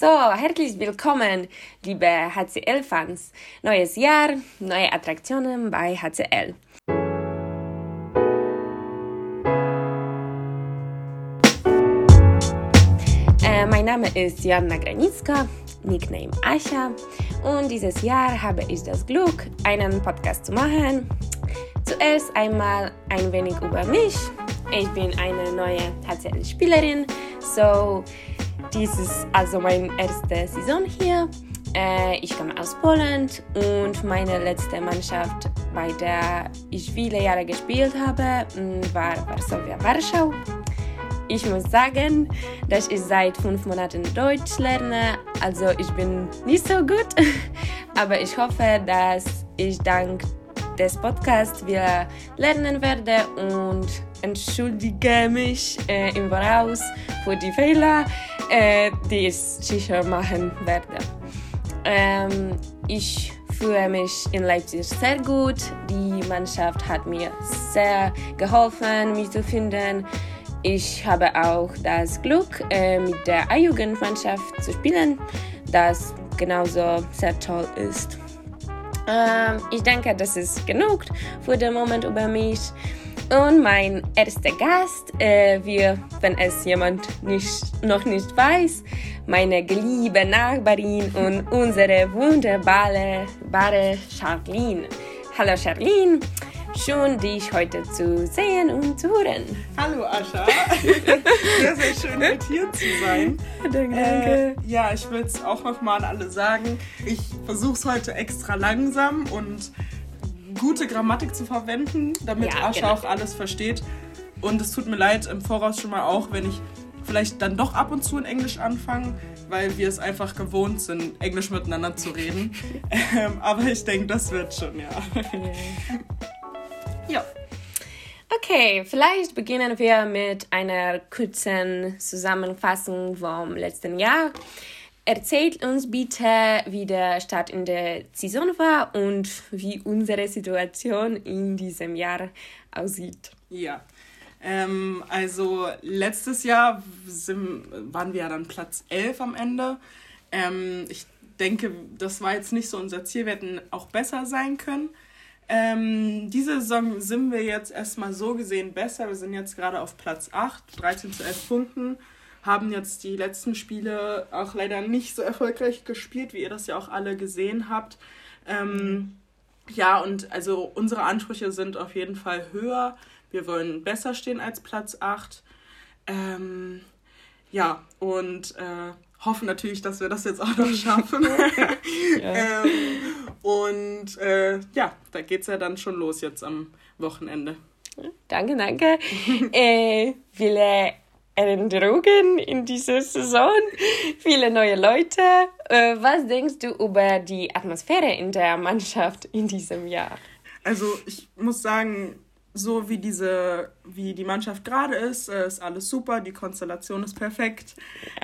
So, herzlich willkommen, liebe HCL-Fans. Neues Jahr, neue Attraktionen bei HCL. Äh, mein Name ist Joanna Granicka, Nickname Ascha, und dieses Jahr habe ich das Glück, einen Podcast zu machen. Zuerst einmal ein wenig über mich. Ich bin eine neue HCL-Spielerin, so dies ist also meine erste Saison hier. Äh, ich komme aus Polen und meine letzte Mannschaft, bei der ich viele Jahre gespielt habe, mm, war Varsovia Warschau. Ich muss sagen, dass ich seit fünf Monaten Deutsch lerne, also ich bin nicht so gut, aber ich hoffe, dass ich dank des Podcasts wieder lernen werde und entschuldige mich äh, im Voraus für die Fehler, äh, die ich sicher machen werde. Ähm, ich fühle mich in Leipzig sehr gut. Die Mannschaft hat mir sehr geholfen, mich zu finden. Ich habe auch das Glück, äh, mit der A-Jugendmannschaft zu spielen, das genauso sehr toll ist. Ähm, ich denke, das ist genug für den Moment über mich. Und mein erster Gast, äh, wir, wenn es jemand nicht, noch nicht weiß, meine geliebte Nachbarin und unsere wunderbare bare Charlene. Hallo Charlene, schön dich heute zu sehen und zu hören. Hallo Ascha, sehr, sehr schön mit hier zu sein. Danke. Äh, ja, ich will es auch nochmal an alle sagen. Ich versuche es heute extra langsam und gute Grammatik zu verwenden, damit Ja, Ascha genau. auch alles versteht. Und es tut mir leid im Voraus schon mal auch, wenn ich vielleicht dann doch ab und zu in Englisch anfange, weil wir es einfach gewohnt sind, Englisch miteinander zu reden. ähm, aber ich denke, das wird schon, ja. ja. Okay, vielleicht beginnen wir mit einer kurzen Zusammenfassung vom letzten Jahr. Erzählt uns bitte, wie der Start in der Saison war und wie unsere Situation in diesem Jahr aussieht. Ja. Ähm, also letztes Jahr sind, waren wir ja dann Platz 11 am Ende. Ähm, ich denke, das war jetzt nicht so unser Ziel. Wir hätten auch besser sein können. Ähm, diese Saison sind wir jetzt erstmal so gesehen besser. Wir sind jetzt gerade auf Platz 8, 13 zu 11 Punkten. Haben jetzt die letzten Spiele auch leider nicht so erfolgreich gespielt, wie ihr das ja auch alle gesehen habt. Ähm, ja, und also unsere Ansprüche sind auf jeden Fall höher. Wir wollen besser stehen als Platz 8. Ähm, ja, und äh, hoffen natürlich, dass wir das jetzt auch noch schaffen. ähm, und äh, ja, da geht's ja dann schon los jetzt am Wochenende. Danke, danke. äh, viele Änderungen in dieser Saison, viele neue Leute. Äh, was denkst du über die Atmosphäre in der Mannschaft in diesem Jahr? Also ich muss sagen, so wie diese, wie die Mannschaft gerade ist, äh, ist alles super, die Konstellation ist perfekt.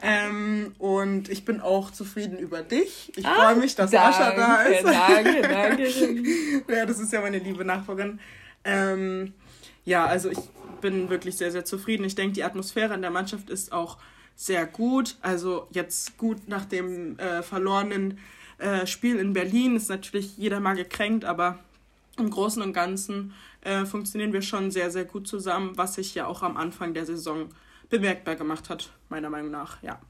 Ähm, und ich bin auch zufrieden über dich. Ich freue mich, dass Ascha da ist. Danke, danke. ja, das ist ja meine liebe Nachbarin. Ähm, ja, also ich bin wirklich sehr, sehr zufrieden. Ich denke, die Atmosphäre in der Mannschaft ist auch sehr gut. Also jetzt gut nach dem äh, verlorenen äh, Spiel in Berlin ist natürlich jeder mal gekränkt, aber im Großen und Ganzen äh, funktionieren wir schon sehr, sehr gut zusammen, was sich ja auch am Anfang der Saison bemerkbar gemacht hat, meiner Meinung nach, ja.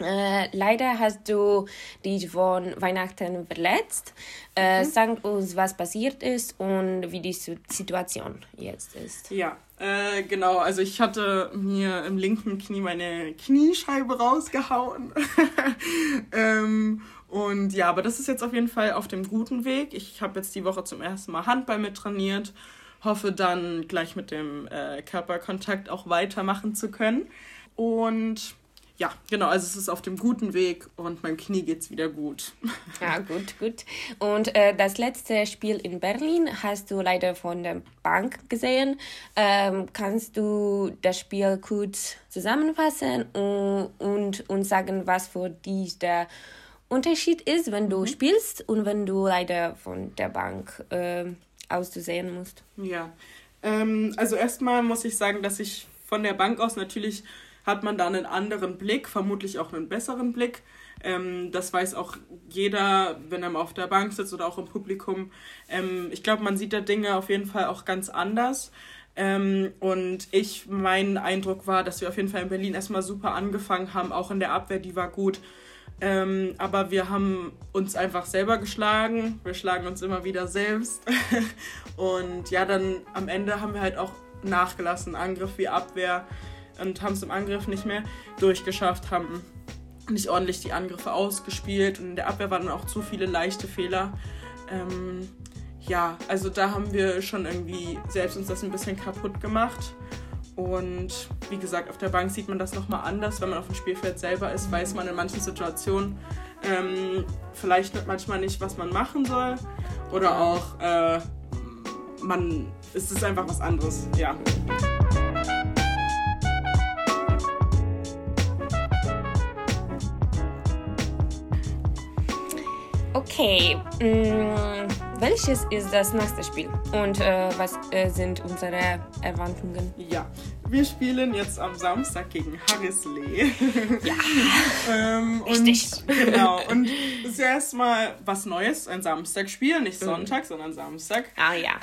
Äh, leider hast du dich von Weihnachten verletzt. Äh, Sag uns, was passiert ist und wie die Situation jetzt ist. Ja, äh, genau. Also ich hatte mir im linken Knie meine Kniescheibe rausgehauen. ähm, und ja, aber das ist jetzt auf jeden Fall auf dem guten Weg. Ich habe jetzt die Woche zum ersten Mal Handball mit trainiert. Hoffe dann gleich mit dem äh, Körperkontakt auch weitermachen zu können. Und ja, genau, also es ist auf dem guten Weg und meinem Knie geht's wieder gut. Ja, gut, gut. Und äh, das letzte Spiel in Berlin hast du leider von der Bank gesehen. Ähm, kannst du das Spiel kurz zusammenfassen und, und uns sagen, was für dich der Unterschied ist, wenn du spielst und wenn du leider von der Bank äh, aus zu sehen musst? Ja, ähm, also erstmal muss ich sagen, dass ich von der Bank aus natürlich hat man da einen anderen Blick, vermutlich auch einen besseren Blick. Ähm, das weiß auch jeder, wenn er mal auf der Bank sitzt oder auch im Publikum. Ähm, ich glaube, man sieht da Dinge auf jeden Fall auch ganz anders. Ähm, und ich, mein Eindruck war, dass wir auf jeden Fall in Berlin erstmal super angefangen haben, auch in der Abwehr, die war gut. Ähm, aber wir haben uns einfach selber geschlagen. Wir schlagen uns immer wieder selbst. und ja, dann am Ende haben wir halt auch nachgelassen, Angriff wie Abwehr und haben es im Angriff nicht mehr durchgeschafft, haben nicht ordentlich die Angriffe ausgespielt und in der Abwehr waren dann auch zu viele leichte Fehler. Ähm, ja, also da haben wir schon irgendwie selbst uns das ein bisschen kaputt gemacht. Und wie gesagt, auf der Bank sieht man das nochmal anders. Wenn man auf dem Spielfeld selber ist, weiß man in manchen Situationen ähm, vielleicht manchmal nicht, was man machen soll. Oder auch, äh, man, es ist einfach was anderes, ja. Okay, mh, mm, welches ist das nächste Spiel und äh, was äh, sind unsere Erwartungen? Ja, wir spielen jetzt am Samstag gegen Harrisley. Ja, ähm, richtig. Und, genau, und es ist ja erstmal was Neues, ein Samstagspiel, nicht. Sonntag, mhm. sondern Samstag. Ah ja.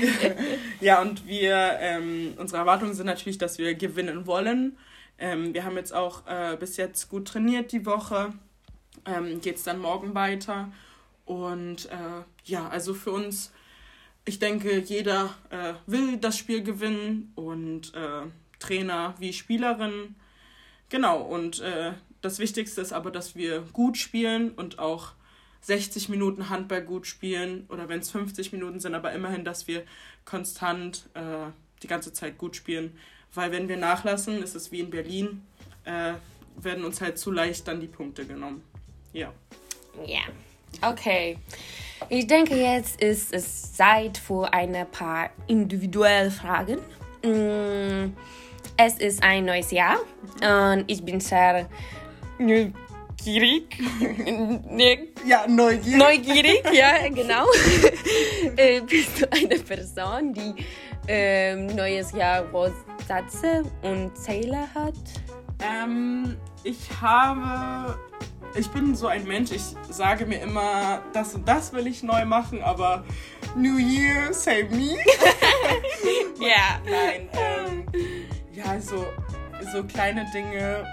ja, und wir, ähm, unsere Erwartungen sind natürlich, dass wir gewinnen wollen. Ähm, wir haben jetzt auch äh, bis jetzt gut trainiert die Woche ähm, geht es dann morgen weiter. Und äh, ja, also für uns, ich denke, jeder äh, will das Spiel gewinnen und äh, Trainer wie Spielerin. Genau, und äh, das Wichtigste ist aber, dass wir gut spielen und auch 60 Minuten Handball gut spielen oder wenn es 50 Minuten sind, aber immerhin, dass wir konstant äh, die ganze Zeit gut spielen. Weil wenn wir nachlassen, ist es wie in Berlin, äh, werden uns halt zu leicht dann die Punkte genommen. Ja. Ja. Okay. Ich denke, jetzt ist es Zeit für ein paar individuelle Fragen. Mm, es ist ein neues Jahr und ich bin sehr neugierig. ja, neugierig. Neugierig, ja, genau. Äh, bist du eine Person, die ähm, neues Jahr Vorsatz und Ziele hat? Ähm, ich habe ich bin so ein Mensch, ich sage mir immer, das und das will ich neu machen, aber New Year, save me. ja. Nein, ähm, ja, so, so kleine Dinge,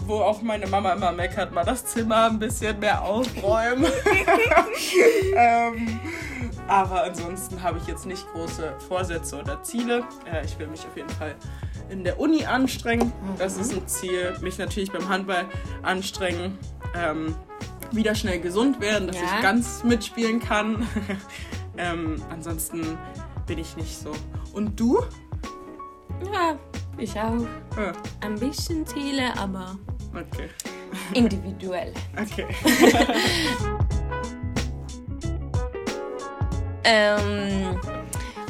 wo auch meine Mama immer meckert, mal das Zimmer ein bisschen mehr aufräumen. ähm, aber ansonsten habe ich jetzt nicht große Vorsätze oder Ziele. Äh, ich will mich auf jeden Fall in der Uni anstrengen. Das ist ein Ziel. Mich natürlich beim Handball anstrengen. Ähm, wieder schnell gesund werden, dass ja. ich ganz mitspielen kann. ähm, ansonsten bin ich nicht so. Und du? Ja, ich auch. Ja. Ein bisschen Ziele, aber okay. individuell. Okay. ähm,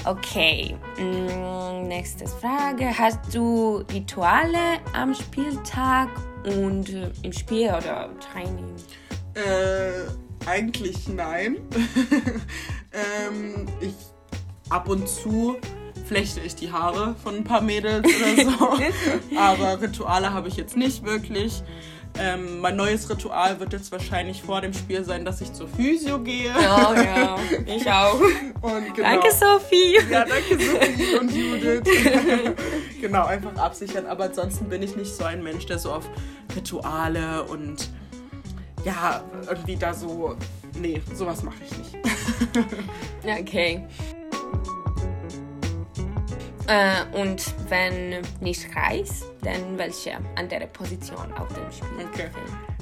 Okay, mm, nächste Frage. Hast du Rituale am Spieltag und im Spiel oder Training? Äh, eigentlich nein. ähm, ich ab und zu flechte ich die Haare von ein paar Mädels oder so. Aber Rituale habe ich jetzt nicht wirklich. Ähm, mein neues Ritual wird jetzt wahrscheinlich vor dem Spiel sein, dass ich zur Physio gehe. Ja, ja, ich auch. Und genau, danke, Sophie. Ja, danke, Sophie und Judith. genau, einfach absichern. Aber ansonsten bin ich nicht so ein Mensch, der so auf Rituale und ja, irgendwie da so. Nee, sowas mache ich nicht. okay. Äh, und wenn nicht Reis, dann welche andere Position auf dem Spiel? Okay.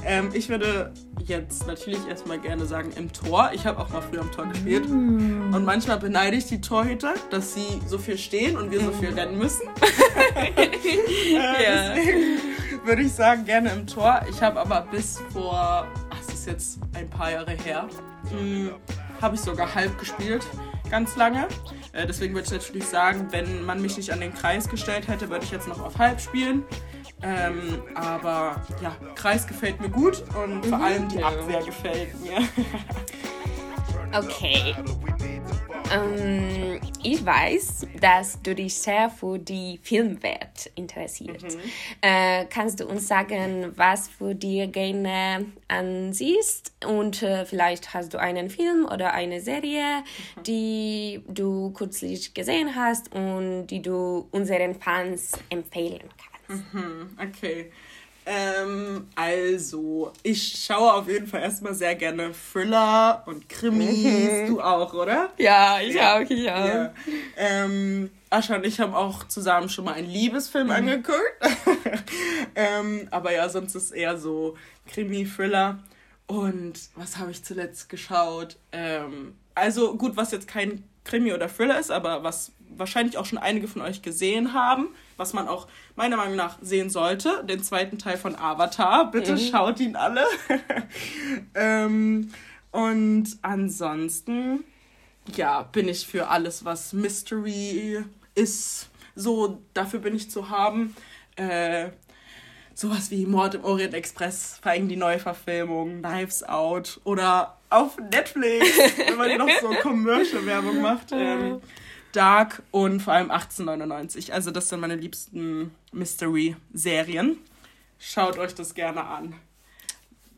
Ähm, ich würde jetzt natürlich erstmal gerne sagen im Tor. Ich habe auch mal früher im Tor gespielt. Mm. Und manchmal beneide ich die Torhüter, dass sie so viel stehen und wir so viel mm. rennen müssen. äh, ja. Deswegen würde ich sagen, gerne im Tor. Ich habe aber bis vor, ach, es ist jetzt ein paar Jahre her, hm, habe ich sogar halb gespielt ganz lange. Äh, deswegen würde ich natürlich sagen, wenn man mich nicht an den Kreis gestellt hätte, würde ich jetzt noch auf halb spielen. Ähm, aber ja, Kreis gefällt mir gut und mhm. vor allem die Abwehr gefällt mir. okay. ähm, ich weiß, dass du dich sehr für die Filmwelt interessiert. Mhm. Äh, kannst du uns sagen, was für dir gerne ansiehst? Und äh, vielleicht hast du einen Film oder eine Serie, mhm. die du kürzlich gesehen hast und die du unseren Fans empfehlen kannst. Mhm. Okay. Ähm, also, ich schaue auf jeden Fall erstmal sehr gerne Thriller und Krimis. Mhm. Du auch, oder? Ja, ich ja. auch, ich auch. Ja. Ähm, Ascha und ich haben auch zusammen schon mal einen Liebesfilm mhm. angeguckt. ähm, aber ja, sonst ist es eher so Krimi, Thriller. Und was habe ich zuletzt geschaut? Ähm, also gut, was jetzt kein Krimi oder Thriller ist, aber was wahrscheinlich auch schon einige von euch gesehen haben, was man auch meiner Meinung nach sehen sollte, den zweiten Teil von Avatar. Bitte mhm. schaut ihn alle. ähm, und ansonsten, ja, bin ich für alles, was Mystery ist. So, dafür bin ich zu haben. Äh, sowas wie Mord im Orient Express, vor allem die Neuverfilmung, Knives Out oder auf Netflix, wenn man noch so Commercial-Werbung macht. Ähm, Dark und vor allem 1899. Also das sind meine liebsten Mystery-Serien. Schaut euch das gerne an.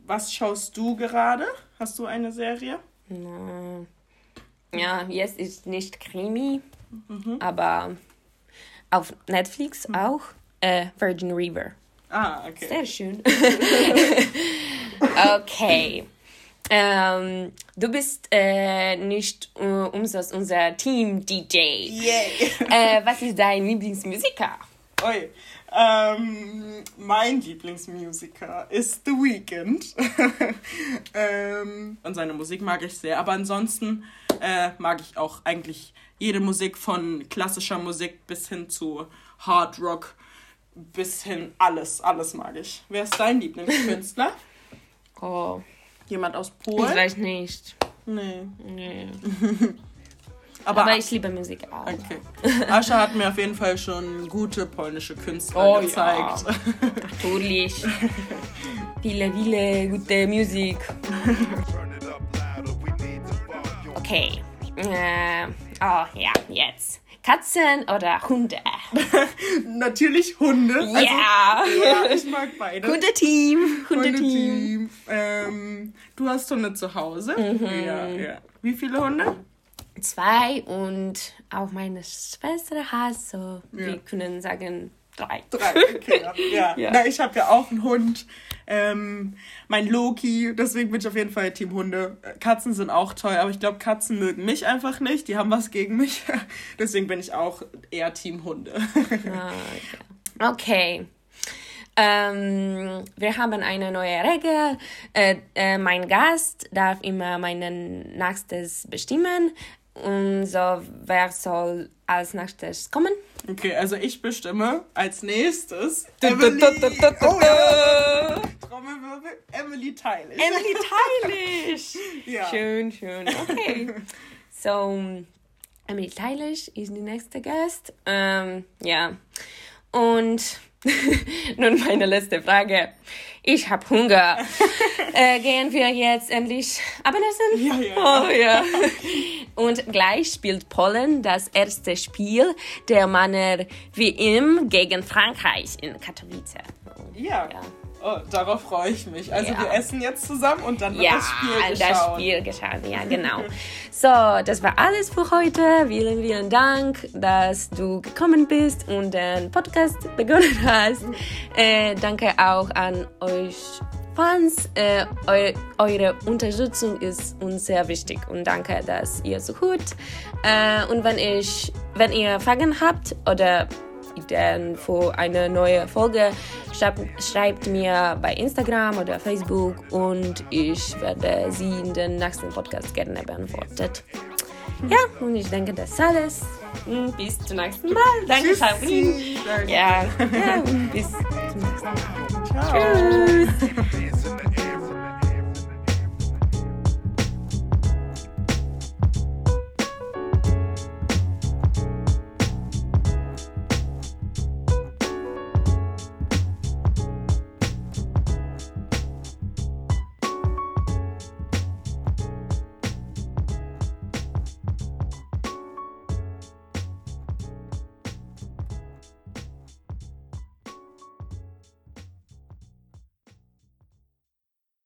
Was schaust du gerade? Hast du eine Serie? Ja, jetzt ist nicht Krimi, mhm. aber auf Netflix auch äh, Virgin River. Ah, okay. Sehr schön. okay. Ähm, du bist äh, nicht äh, umsonst unser Team-DJ. Yeah. äh, was ist dein Lieblingsmusiker? Oi. Ähm, mein Lieblingsmusiker ist The Weeknd. ähm, und seine Musik mag ich sehr. Aber ansonsten äh, mag ich auch eigentlich jede Musik von klassischer Musik bis hin zu Hard Rock, bis hin alles, alles mag ich. Wer ist dein Lieblingskünstler? oh. Jemand aus Polen? Ich weiß nicht. Nee. Nee. Aber, Aber, ich liebe Musik auch. Okay. Ascha hat mir auf jeden Fall schon gute polnische Künstler oh, gezeigt. Ja. Natürlich. viele, viele gute Musik. Okay. Äh, oh ja, jetzt. Katzen oder Hunde? Natürlich Hunde. Also, ja. ja. Ich mag beide. Hundeteam. Hundeteam. Hunde ähm, du hast Hunde zu Hause? Mhm. Ja, ja. Wie viele Hunde? Zwei und auch meine Schwester hat so, ja. wir können sagen, drei. Drei, okay. ja. ja. Na, ich habe ja auch einen Hund ähm, mein Loki. Deswegen bin ich auf jeden Fall Team Hunde. Katzen sind auch toll, aber ich glaube, Katzen mögen mich einfach nicht. Die haben was gegen mich. deswegen bin ich auch eher Team Hunde. Ah, okay. okay. Ähm, wir haben eine neue Regel. Äh, äh, mein Gast darf immer meinen Nächstes bestimmen. Und so, wer soll als nächstes kommen? Okay, also ich bestimme als nächstes Emily. oh, ja. Trommelwirbel, Emily Teilig. Emily Teilig. ja. Schön, schön. Okay. So, Emily Teilig ist die nächste Gast. Ähm, ja. Und nun meine letzte Frage. Ich habe Hunger. äh, gehen wir jetzt endlich Abendessen? Ja, ja. Oh, ja. Und gleich spielt Polen das erste Spiel der Männer wie im gegen Frankreich in Katowice. Ja. ja. Oh, darauf freue ich mich. Also ja. wir essen jetzt zusammen und dann wird ja, das Spiel geschaut. das Spiel geschaut, ja genau. so, das war alles für heute. Vielen, vielen Dank, dass du gekommen bist und den Podcast begonnen hast. Äh, danke auch an euch Fans. Äh, eu eure Unterstützung ist uns sehr wichtig und danke, dass ihr so gut. Äh, und wenn ich, wenn ihr Fragen habt oder Ideen für eine neue Folge, schreibt, mir bei Instagram oder Facebook und ich werde sie in den nächsten Podcast gerne beantwortet. Ja, und ich denke, das ist alles. Bis zum nächsten Mal. Danke, Sabrina. Ja, ja, bis zum nächsten Mal. Ciao. Tschüss.